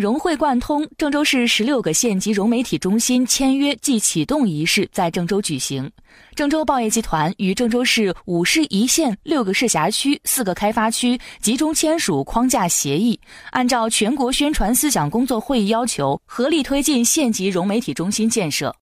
融会贯通郑州市十六个县级融媒体中心签约暨启动仪式在郑州举行。郑州报业集团与郑州市五市一县六个市辖区四个开发区集中签署框架协议按照全国宣传思想工作会议要求合力推进县级融媒体中心建设。